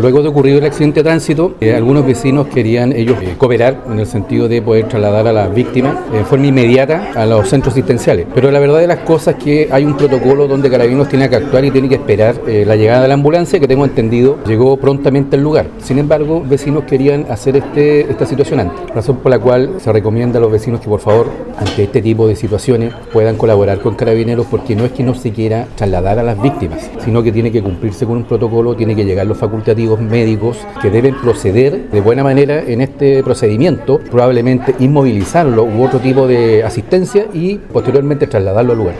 luego de ocurrido el accidente de tránsito, eh, algunos vecinos querían ellos eh, cooperar en el sentido de poder trasladar a las víctimas en forma inmediata a los centros asistenciales. Pero la verdad de las cosas es que hay un protocolo donde Carabineros tiene que actuar y tiene que esperar eh, la llegada de la ambulancia, que tengo entendido llegó prontamente al lugar. Sin embargo, vecinos querían hacer este, esta situación antes, razón por la cual se recomienda a los vecinos que por favor, ante este tipo de situaciones, puedan colaborar con Carabineros porque no es que no se quiera trasladar a las víctimas, sino que tiene que cumplirse con un protocolo, tiene que llegar los facultativos médicos que deben proceder de buena manera en este procedimiento, probablemente inmovilizarlo u otro tipo de asistencia y posteriormente trasladarlo al lugar.